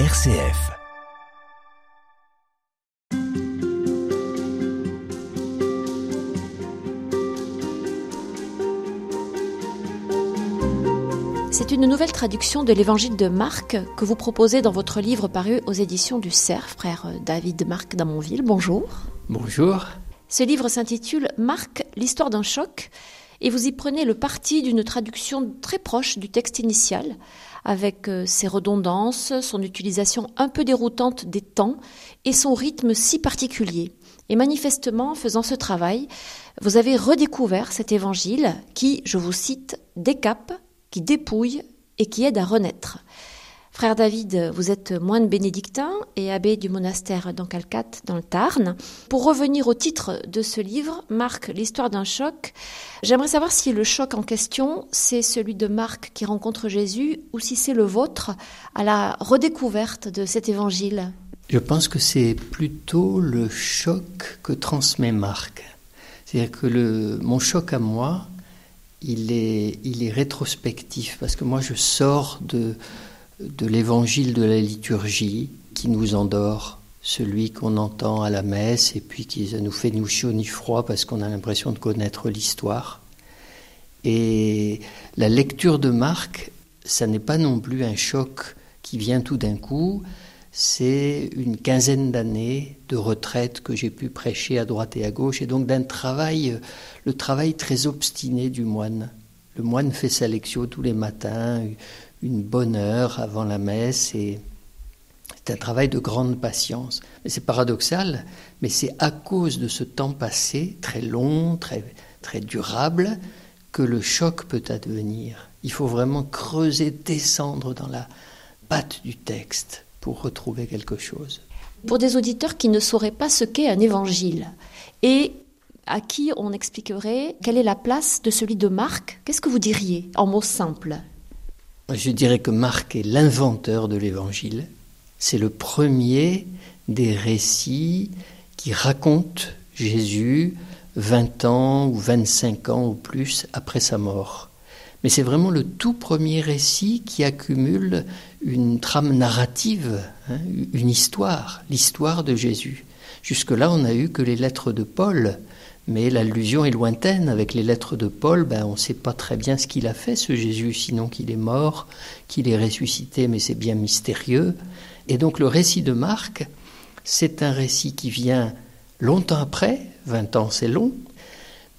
RCF. C'est une nouvelle traduction de l'évangile de Marc que vous proposez dans votre livre paru aux éditions du Cerf, frère David Marc d'Amonville. Bonjour. Bonjour. Ce livre s'intitule Marc, l'histoire d'un choc, et vous y prenez le parti d'une traduction très proche du texte initial, avec euh, ses redondances, son utilisation un peu déroutante des temps et son rythme si particulier. Et manifestement, faisant ce travail, vous avez redécouvert cet évangile qui, je vous cite, décape, qui dépouille et qui aide à renaître. Frère David, vous êtes moine bénédictin et abbé du monastère d'Ancalcat dans le Tarn. Pour revenir au titre de ce livre, Marc, l'histoire d'un choc, j'aimerais savoir si le choc en question, c'est celui de Marc qui rencontre Jésus ou si c'est le vôtre à la redécouverte de cet évangile. Je pense que c'est plutôt le choc que transmet Marc. C'est-à-dire que mon choc à moi, il est rétrospectif parce que moi je sors de de l'évangile de la liturgie qui nous endort, celui qu'on entend à la messe et puis qui nous fait ni chaud ni froid parce qu'on a l'impression de connaître l'histoire. Et la lecture de Marc, ça n'est pas non plus un choc qui vient tout d'un coup, c'est une quinzaine d'années de retraite que j'ai pu prêcher à droite et à gauche, et donc d'un travail, le travail très obstiné du moine. Le moine fait sa lecture tous les matins, une bonne heure avant la messe et c'est un travail de grande patience. Mais c'est paradoxal, mais c'est à cause de ce temps passé, très long, très, très durable, que le choc peut advenir. Il faut vraiment creuser, descendre dans la patte du texte pour retrouver quelque chose. Pour des auditeurs qui ne sauraient pas ce qu'est un évangile et à qui on expliquerait quelle est la place de celui de Marc, qu'est-ce que vous diriez en mots simples? Je dirais que Marc est l'inventeur de l'Évangile. C'est le premier des récits qui racontent Jésus 20 ans ou 25 ans ou plus après sa mort. Mais c'est vraiment le tout premier récit qui accumule une trame narrative, hein, une histoire, l'histoire de Jésus. Jusque-là, on n'a eu que les lettres de Paul, mais l'allusion est lointaine. Avec les lettres de Paul, ben, on ne sait pas très bien ce qu'il a fait, ce Jésus, sinon qu'il est mort, qu'il est ressuscité, mais c'est bien mystérieux. Et donc le récit de Marc, c'est un récit qui vient longtemps après, 20 ans c'est long,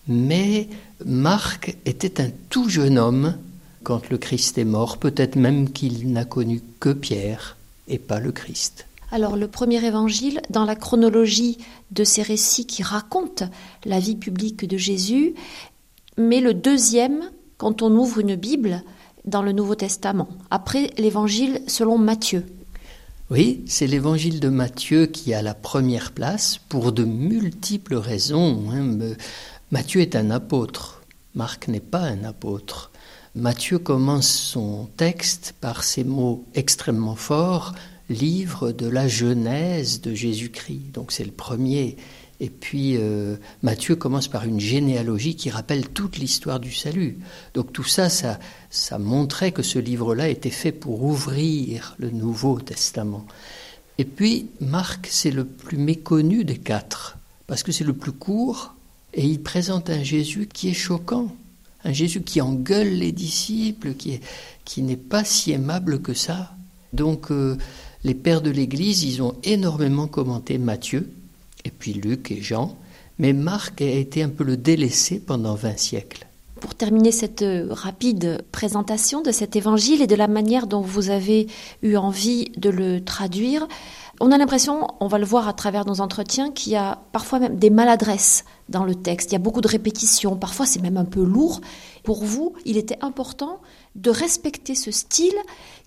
mais Marc était un tout jeune homme quand le Christ est mort, peut-être même qu'il n'a connu que Pierre et pas le Christ. Alors le premier évangile, dans la chronologie de ces récits qui racontent la vie publique de Jésus, mais le deuxième quand on ouvre une Bible dans le Nouveau Testament, après l'évangile selon Matthieu. Oui, c'est l'évangile de Matthieu qui a la première place pour de multiples raisons. Hein. Matthieu est un apôtre, Marc n'est pas un apôtre. Matthieu commence son texte par ces mots extrêmement forts livre de la Genèse de Jésus-Christ. Donc c'est le premier. Et puis euh, Matthieu commence par une généalogie qui rappelle toute l'histoire du salut. Donc tout ça, ça, ça montrait que ce livre-là était fait pour ouvrir le Nouveau Testament. Et puis Marc, c'est le plus méconnu des quatre, parce que c'est le plus court, et il présente un Jésus qui est choquant, un Jésus qui engueule les disciples, qui, qui n'est pas si aimable que ça. Donc euh, les pères de l'Église, ils ont énormément commenté Matthieu, et puis Luc et Jean, mais Marc a été un peu le délaissé pendant 20 siècles. Pour terminer cette euh, rapide présentation de cet évangile et de la manière dont vous avez eu envie de le traduire, on a l'impression, on va le voir à travers nos entretiens, qu'il y a parfois même des maladresses dans le texte. Il y a beaucoup de répétitions, parfois c'est même un peu lourd. Pour vous, il était important de respecter ce style,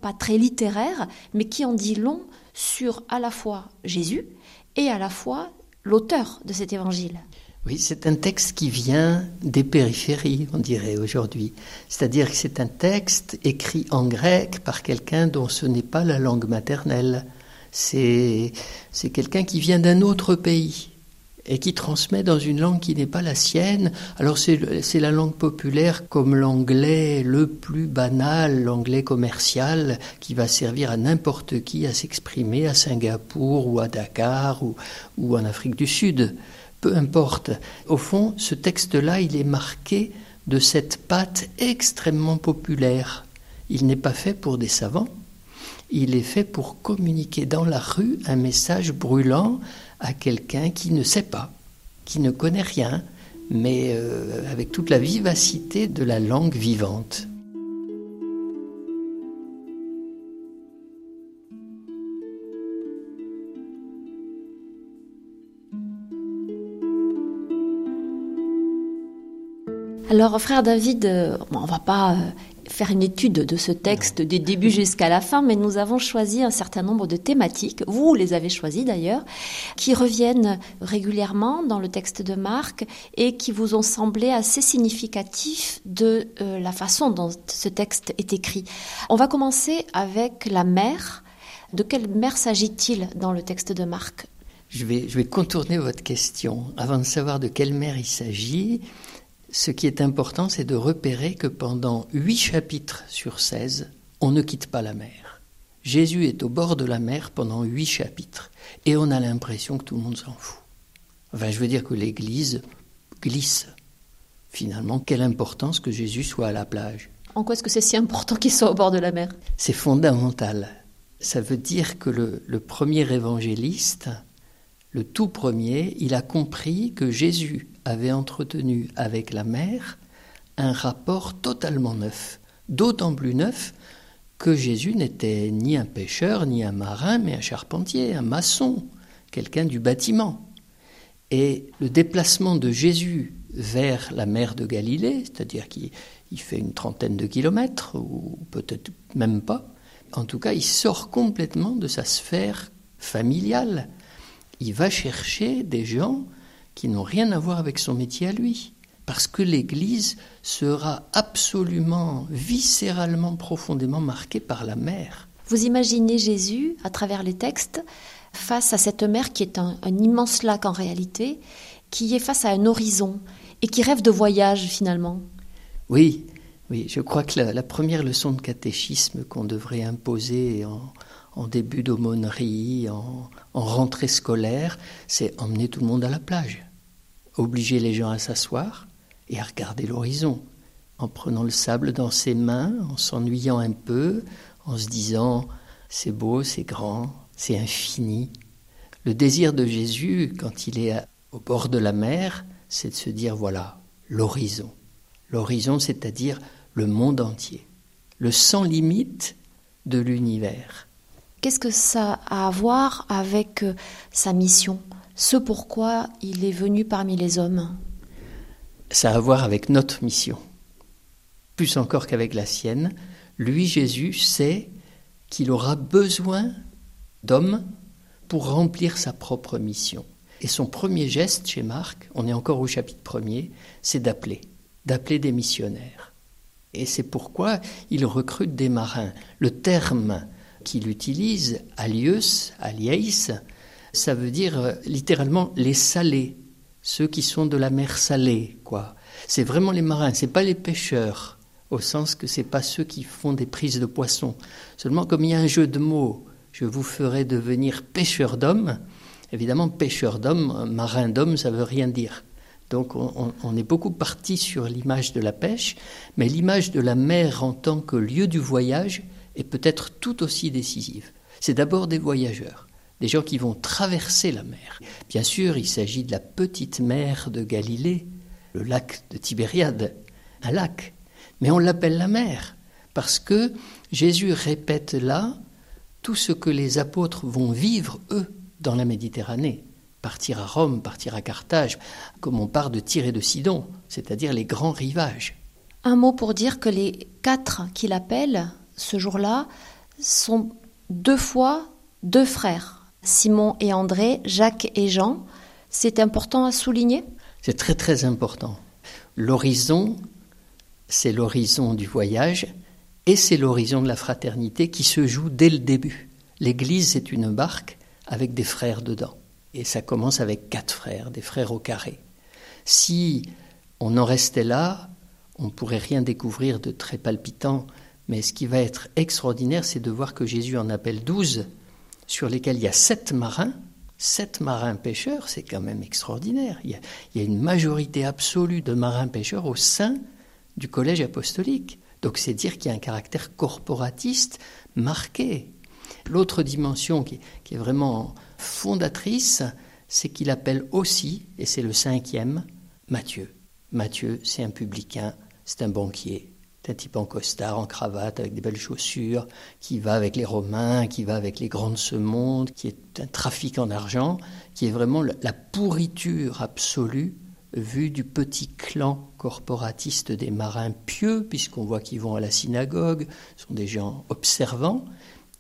pas très littéraire, mais qui en dit long sur à la fois Jésus et à la fois l'auteur de cet évangile. Oui, c'est un texte qui vient des périphéries, on dirait aujourd'hui. C'est-à-dire que c'est un texte écrit en grec par quelqu'un dont ce n'est pas la langue maternelle. C'est quelqu'un qui vient d'un autre pays. Et qui transmet dans une langue qui n'est pas la sienne. Alors c'est la langue populaire comme l'anglais le plus banal, l'anglais commercial, qui va servir à n'importe qui à s'exprimer à Singapour ou à Dakar ou, ou en Afrique du Sud. Peu importe. Au fond, ce texte-là, il est marqué de cette patte extrêmement populaire. Il n'est pas fait pour des savants, il est fait pour communiquer dans la rue un message brûlant à quelqu'un qui ne sait pas, qui ne connaît rien, mais euh, avec toute la vivacité de la langue vivante. Alors, frère David, euh, on va pas euh, faire une étude de ce texte des débuts jusqu'à la fin, mais nous avons choisi un certain nombre de thématiques, vous les avez choisies d'ailleurs, qui reviennent régulièrement dans le texte de Marc et qui vous ont semblé assez significatifs de euh, la façon dont ce texte est écrit. On va commencer avec la mère. De quelle mère s'agit-il dans le texte de Marc? Je vais, je vais contourner votre question. Avant de savoir de quelle mère il s'agit, ce qui est important, c'est de repérer que pendant huit chapitres sur 16, on ne quitte pas la mer. Jésus est au bord de la mer pendant huit chapitres, et on a l'impression que tout le monde s'en fout. Enfin, je veux dire que l'Église glisse. Finalement, quelle importance que Jésus soit à la plage. En quoi est-ce que c'est si important qu'il soit au bord de la mer? C'est fondamental. Ça veut dire que le, le premier évangéliste, le tout premier, il a compris que Jésus avait entretenu avec la mer un rapport totalement neuf, d'autant plus neuf que Jésus n'était ni un pêcheur, ni un marin, mais un charpentier, un maçon, quelqu'un du bâtiment. Et le déplacement de Jésus vers la mer de Galilée, c'est-à-dire qu'il fait une trentaine de kilomètres, ou peut-être même pas, en tout cas, il sort complètement de sa sphère familiale. Il va chercher des gens qui n'ont rien à voir avec son métier à lui. Parce que l'Église sera absolument, viscéralement, profondément marquée par la mer. Vous imaginez Jésus, à travers les textes, face à cette mer qui est un, immense lac en réalité, qui est face à un horizon et qui rêve de voyage finalement. Oui, oui, je crois que la, première leçon de catéchisme qu'on devrait imposer en, début d'aumônerie, en rentrée scolaire, c'est emmener tout le monde à la plage obliger les gens à s'asseoir et à regarder l'horizon, en prenant le sable dans ses mains, en s'ennuyant un peu, en se disant c'est beau, c'est grand, c'est infini. Le désir de Jésus, quand il est au bord de la mer, c'est de se dire voilà, l'horizon. L'horizon, c'est-à-dire le monde entier, le sans limite de l'univers. Qu'est-ce que ça a à voir avec euh, sa mission ce pourquoi il est venu parmi les hommes? Ça a à voir avec notre mission. Plus encore qu'avec la sienne, lui, Jésus, sait qu'il aura besoin d'hommes pour remplir sa propre mission. Et son premier geste chez Marc, on est encore au chapitre premier, c'est d'appeler, d'appeler des missionnaires. Et c'est pourquoi il recrute des marins. Le terme qu'il utilise, alius, alias, ça veut dire euh, littéralement les salés, ceux qui sont de la mer salée, quoi. C'est vraiment les marins, c'est pas les pêcheurs, au sens que c'est pas ceux qui font des prises de poissons. Seulement, comme il y a un jeu de mots, je vous ferai devenir pêcheur d'hommes. Évidemment, pêcheur d'hommes, marin d'hommes, ça veut rien dire. Donc on, on, est beaucoup parti sur l'image de la pêche, mais l'image de la mer en tant que lieu du voyage est peut-être tout aussi décisive. C'est d'abord des voyageurs des gens qui vont traverser la mer. Bien sûr, il s'agit de la petite mer de Galilée, le lac de Tibériade, un lac, mais on l'appelle la mer parce que Jésus répète là tout ce que les apôtres vont vivre, eux, dans la Méditerranée. Partir à Rome, partir à Carthage, comme on part de Tyr et de Sidon, c'est-à-dire les grands rivages. Un mot pour dire que les quatre qu'il appelle ce jour-là sont deux fois deux frères. Simon et André, Jacques et Jean. C'est important à souligner? C'est très très important. L'horizon, c'est l'horizon du voyage et c'est l'horizon de la fraternité qui se joue dès le début. L'Église, c'est une barque avec des frères dedans. Et ça commence avec quatre frères, des frères au carré. Si on en restait là, on ne pourrait rien découvrir de très palpitant. Mais ce qui va être extraordinaire, c'est de voir que Jésus en appelle douze, sur lesquels il y a sept marins. Sept marins pêcheurs, c'est quand même extraordinaire. Il y, a, une majorité absolue de marins pêcheurs au sein du collège apostolique. Donc c'est dire qu'il y a un caractère corporatiste marqué. L'autre dimension qui, qui, est vraiment fondatrice, c'est qu'il appelle aussi, et c'est le cinquième, Matthieu. Matthieu, c'est un publicain, c'est un banquier, un type en costard, en cravate, avec des belles chaussures, qui va avec les Romains, qui va avec les grands de ce monde, qui est un trafiquant d'argent, qui est vraiment la pourriture absolue vue du petit clan corporatiste des marins pieux, puisqu'on voit qu'ils vont à la synagogue, sont des gens observants.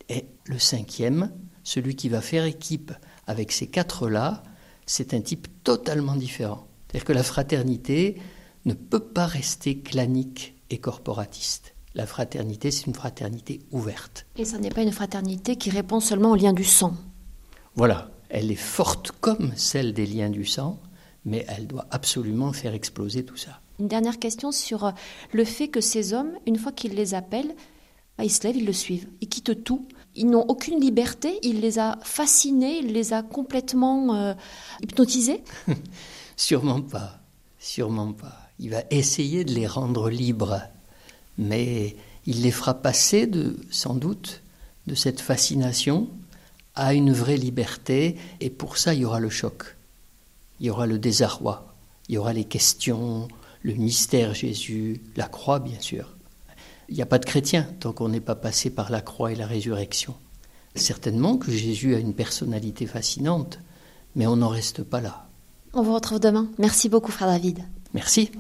Et le cinquième, celui qui va faire équipe avec ces quatre-là, c'est un type totalement différent. C'est-à-dire que la fraternité ne peut pas rester clanique et corporatiste. La fraternité, c'est une fraternité ouverte. Et ce n'est pas une fraternité qui répond seulement au lien du sang. Voilà, elle est forte comme celle des liens du sang, mais elle doit absolument faire exploser tout ça. Une dernière question sur euh, le fait que ces hommes, une fois qu'ils les appellent, bah, ils se lèvent, ils le suivent, ils quittent tout. Ils n'ont aucune liberté, il les a fascinés, il les a complètement euh, hypnotisés Sûrement pas, sûrement pas. Il va essayer de les rendre libres, mais il les fera passer sans doute, de cette fascination à une vraie liberté, et pour ça il y aura le choc, il y aura le désarroi, il y aura les questions, le mystère Jésus, la croix bien sûr. Il n'y a pas de chrétien tant qu'on n'est pas passé par la croix et la résurrection. Certainement que Jésus a une personnalité fascinante, mais on n'en reste pas là. On vous retrouve demain. Merci beaucoup, frère David. Merci.